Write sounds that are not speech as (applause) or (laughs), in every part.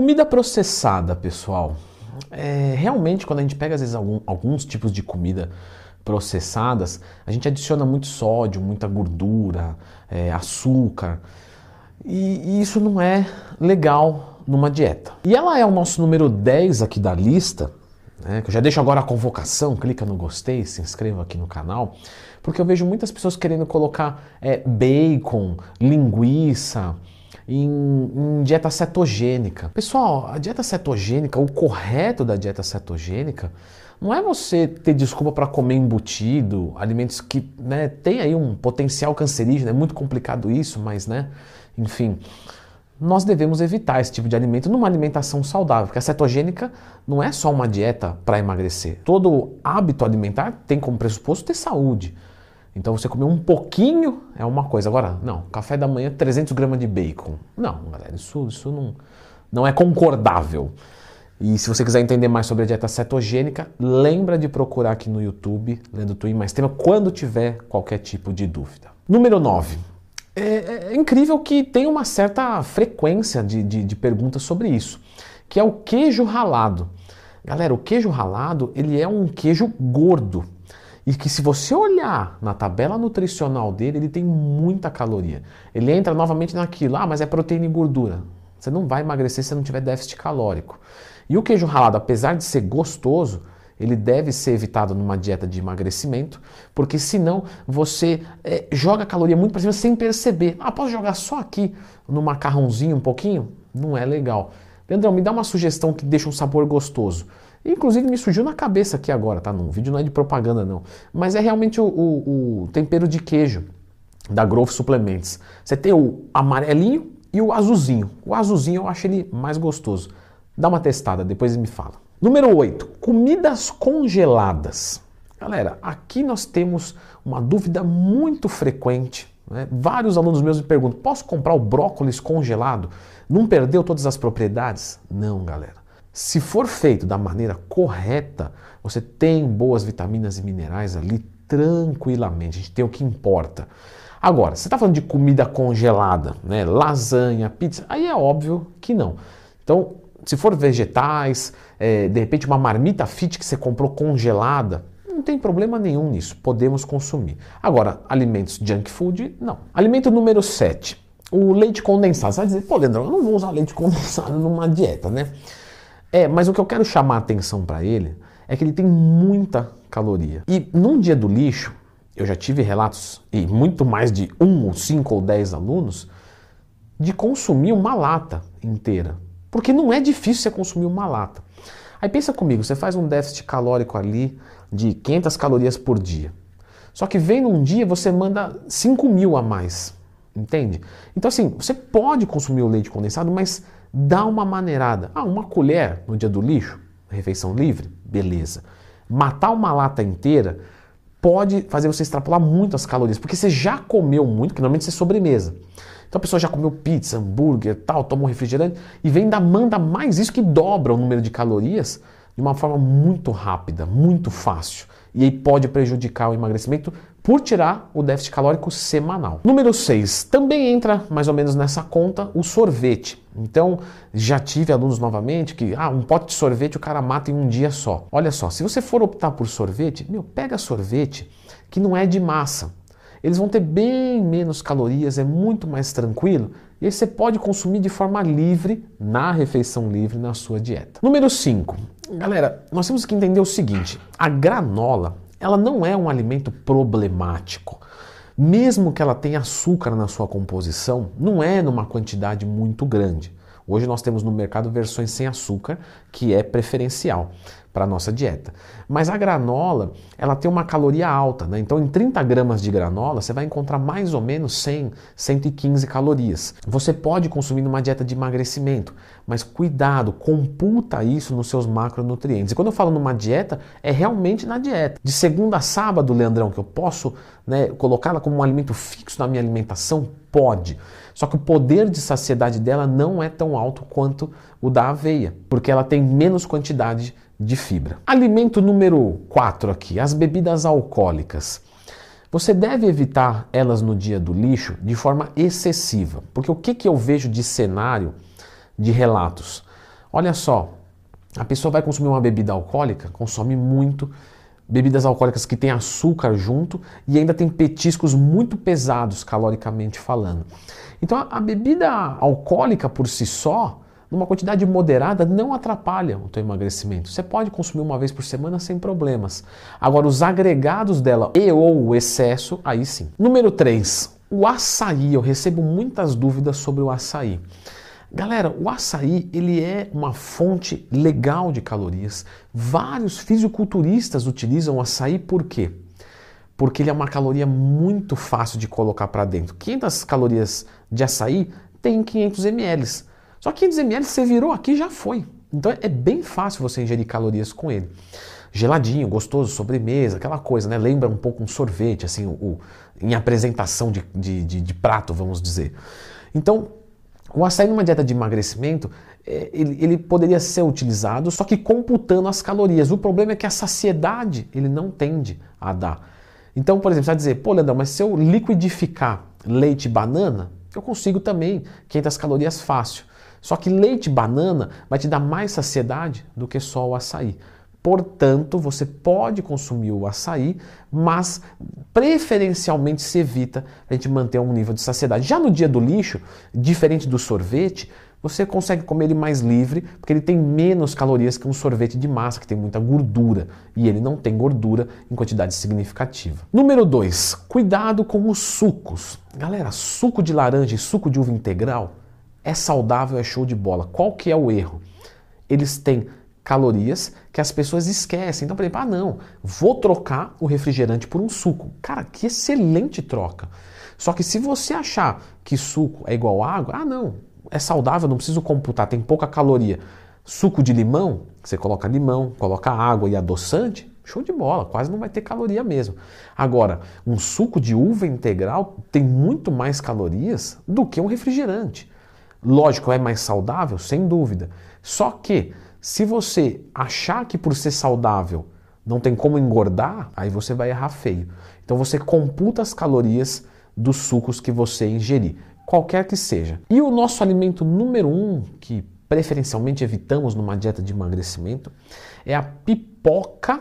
Comida processada, pessoal. É, realmente, quando a gente pega às vezes algum, alguns tipos de comida processadas, a gente adiciona muito sódio, muita gordura, é, açúcar. E, e isso não é legal numa dieta. E ela é o nosso número 10 aqui da lista, né, que eu já deixo agora a convocação, clica no gostei, se inscreva aqui no canal, porque eu vejo muitas pessoas querendo colocar é, bacon, linguiça, em, em, dieta cetogênica. Pessoal, a dieta cetogênica, o correto da dieta cetogênica, não é você ter desculpa para comer embutido, alimentos que né, tem aí um potencial cancerígeno, é muito complicado isso, mas né, enfim, nós devemos evitar esse tipo de alimento numa alimentação saudável, porque a cetogênica não é só uma dieta para emagrecer. Todo hábito alimentar tem como pressuposto ter saúde. Então você comer um pouquinho é uma coisa. Agora, não, café da manhã 300 gramas de bacon. Não, galera, isso, isso não, não é concordável. E se você quiser entender mais sobre a dieta cetogênica, lembra de procurar aqui no YouTube, lendo Twin mais tema, quando tiver qualquer tipo de dúvida. Número 9. É, é, é, incrível que tem uma certa frequência de, de, de perguntas sobre isso, que é o queijo ralado. Galera, o queijo ralado ele é um queijo gordo e que se você olhar na tabela nutricional dele, ele tem muita caloria. Ele entra novamente naquilo, ah, mas é proteína e gordura. Você não vai emagrecer se não tiver déficit calórico. E o queijo ralado, apesar de ser gostoso, ele deve ser evitado numa dieta de emagrecimento, porque senão você é, joga caloria muito para cima sem perceber. Ah, posso jogar só aqui no macarrãozinho um pouquinho? Não é legal. Leandrão, me dá uma sugestão que deixa um sabor gostoso. Inclusive me surgiu na cabeça aqui agora, tá? No vídeo não é de propaganda não. Mas é realmente o, o, o tempero de queijo da Growth Suplements. Você tem o amarelinho e o azulzinho. O azulzinho eu acho ele mais gostoso. Dá uma testada, depois me fala. Número 8. Comidas congeladas. Galera, aqui nós temos uma dúvida muito frequente. Né? Vários alunos meus me perguntam: posso comprar o brócolis congelado? Não perdeu todas as propriedades? Não, galera. Se for feito da maneira correta, você tem boas vitaminas e minerais ali tranquilamente. A gente tem o que importa. Agora, você está falando de comida congelada, né? lasanha, pizza, aí é óbvio que não. Então, se for vegetais, é, de repente uma marmita fit que você comprou congelada, não tem problema nenhum nisso, podemos consumir. Agora, alimentos junk food, não. Alimento número 7, o leite condensado. Você vai dizer, pô, Leandro, eu não vou usar leite (laughs) condensado numa dieta, né? É, mas o que eu quero chamar a atenção para ele é que ele tem muita caloria. E num dia do lixo, eu já tive relatos, e muito mais de um, ou cinco ou dez alunos, de consumir uma lata inteira. Porque não é difícil você consumir uma lata. Aí pensa comigo, você faz um déficit calórico ali de 500 calorias por dia. Só que vem num dia você manda 5 mil a mais. Entende? Então assim, você pode consumir o leite condensado, mas Dá uma maneirada. Ah, uma colher no dia do lixo, refeição livre, beleza. Matar uma lata inteira pode fazer você extrapolar muito as calorias, porque você já comeu muito, que normalmente você é sobremesa. Então a pessoa já comeu pizza, hambúrguer, tal, tomou refrigerante e vem da manda mais isso que dobra o número de calorias de uma forma muito rápida, muito fácil. E aí pode prejudicar o emagrecimento por tirar o déficit calórico semanal. Número 6, também entra mais ou menos nessa conta o sorvete. Então, já tive alunos novamente que, ah, um pote de sorvete o cara mata em um dia só. Olha só, se você for optar por sorvete, meu, pega sorvete que não é de massa. Eles vão ter bem menos calorias, é muito mais tranquilo e aí você pode consumir de forma livre, na refeição livre, na sua dieta. Número 5. Galera, nós temos que entender o seguinte: a granola ela não é um alimento problemático. Mesmo que ela tenha açúcar na sua composição, não é numa quantidade muito grande. Hoje nós temos no mercado versões sem açúcar, que é preferencial para a nossa dieta. Mas a granola, ela tem uma caloria alta, né? Então, em 30 gramas de granola, você vai encontrar mais ou menos 100, 115 calorias. Você pode consumir numa dieta de emagrecimento, mas cuidado, computa isso nos seus macronutrientes. E quando eu falo numa dieta, é realmente na dieta. De segunda a sábado, Leandrão, que eu posso né, colocá-la como um alimento fixo na minha alimentação? Pode. Só que o poder de saciedade dela não é tão alto quanto o da aveia, porque ela tem menos quantidade de fibra. Alimento número 4 aqui, as bebidas alcoólicas. Você deve evitar elas no dia do lixo de forma excessiva, porque o que, que eu vejo de cenário de relatos? Olha só, a pessoa vai consumir uma bebida alcoólica, consome muito, bebidas alcoólicas que têm açúcar junto e ainda tem petiscos muito pesados caloricamente falando. Então a bebida alcoólica por si só, numa quantidade moderada, não atrapalha o teu emagrecimento. Você pode consumir uma vez por semana sem problemas. Agora os agregados dela e ou o excesso, aí sim. Número 3, o açaí. Eu recebo muitas dúvidas sobre o açaí. Galera, o açaí ele é uma fonte legal de calorias. Vários fisiculturistas utilizam o açaí por quê? Porque ele é uma caloria muito fácil de colocar para dentro. 500 calorias de açaí tem 500 ml. Só 500 ml você virou aqui já foi. Então é bem fácil você ingerir calorias com ele. Geladinho, gostoso, sobremesa, aquela coisa, né? Lembra um pouco um sorvete, assim, o, o em apresentação de, de, de, de prato, vamos dizer. Então, o açaí numa dieta de emagrecimento, é, ele, ele, poderia ser utilizado, só que computando as calorias. O problema é que a saciedade ele não tende a dar. Então, por exemplo, você vai dizer, pô, Leandrão, mas se eu liquidificar leite e banana, eu consigo também 500 calorias fácil. Só que leite e banana vai te dar mais saciedade do que só o açaí. Portanto, você pode consumir o açaí, mas preferencialmente se evita a gente manter um nível de saciedade. Já no dia do lixo, diferente do sorvete, você consegue comer ele mais livre, porque ele tem menos calorias que um sorvete de massa, que tem muita gordura, e ele não tem gordura em quantidade significativa. Número 2, cuidado com os sucos. Galera, suco de laranja e suco de uva integral é saudável, é show de bola. Qual que é o erro? Eles têm calorias que as pessoas esquecem. Então, por exemplo, ah, não, vou trocar o refrigerante por um suco. Cara, que excelente troca. Só que se você achar que suco é igual água, ah, não, é saudável, não preciso computar, tem pouca caloria. Suco de limão, você coloca limão, coloca água e adoçante, show de bola, quase não vai ter caloria mesmo. Agora, um suco de uva integral tem muito mais calorias do que um refrigerante. Lógico, é mais saudável, sem dúvida. Só que se você achar que por ser saudável não tem como engordar, aí você vai errar feio. Então você computa as calorias dos sucos que você ingerir, qualquer que seja. E o nosso alimento número um, que preferencialmente evitamos numa dieta de emagrecimento, é a pipoca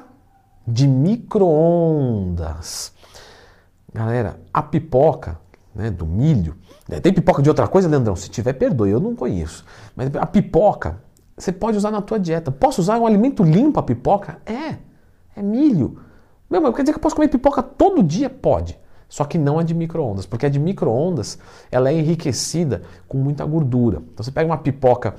de micro-ondas. Galera, a pipoca né, do milho, né, tem pipoca de outra coisa, Leandrão? Se tiver, perdoe, eu não conheço. Mas a pipoca você pode usar na tua dieta. Posso usar um alimento limpo a pipoca? É, é milho. Meu, mas quer dizer que eu posso comer pipoca todo dia? Pode. Só que não a de micro-ondas, porque a de micro-ondas ela é enriquecida com muita gordura. Então você pega uma pipoca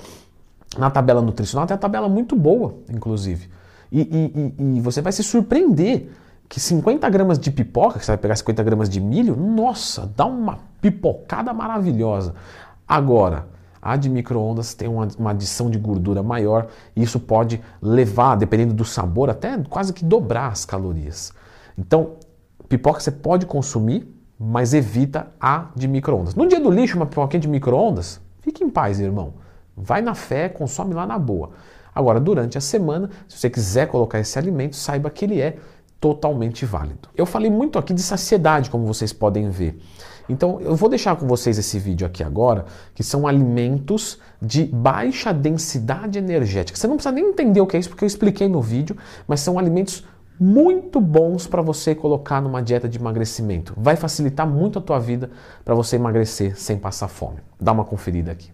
na tabela nutricional, tem uma tabela muito boa, inclusive. E, e, e, e você vai se surpreender que 50 gramas de pipoca, que você vai pegar 50 gramas de milho, nossa, dá uma pipocada maravilhosa. Agora, a de micro-ondas tem uma, uma, adição de gordura maior e isso pode levar, dependendo do sabor, até quase que dobrar as calorias. Então, pipoca você pode consumir, mas evita a de micro-ondas. No dia do lixo, uma pipoquinha de micro-ondas, fique em paz, irmão. Vai na fé, consome lá na boa. Agora, durante a semana, se você quiser colocar esse alimento, saiba que ele é totalmente válido. Eu falei muito aqui de saciedade, como vocês podem ver. Então eu vou deixar com vocês esse vídeo aqui agora, que são alimentos de baixa densidade energética. Você não precisa nem entender o que é isso, porque eu expliquei no vídeo, mas são alimentos muito bons para você colocar numa dieta de emagrecimento. Vai facilitar muito a tua vida para você emagrecer sem passar fome. Dá uma conferida aqui.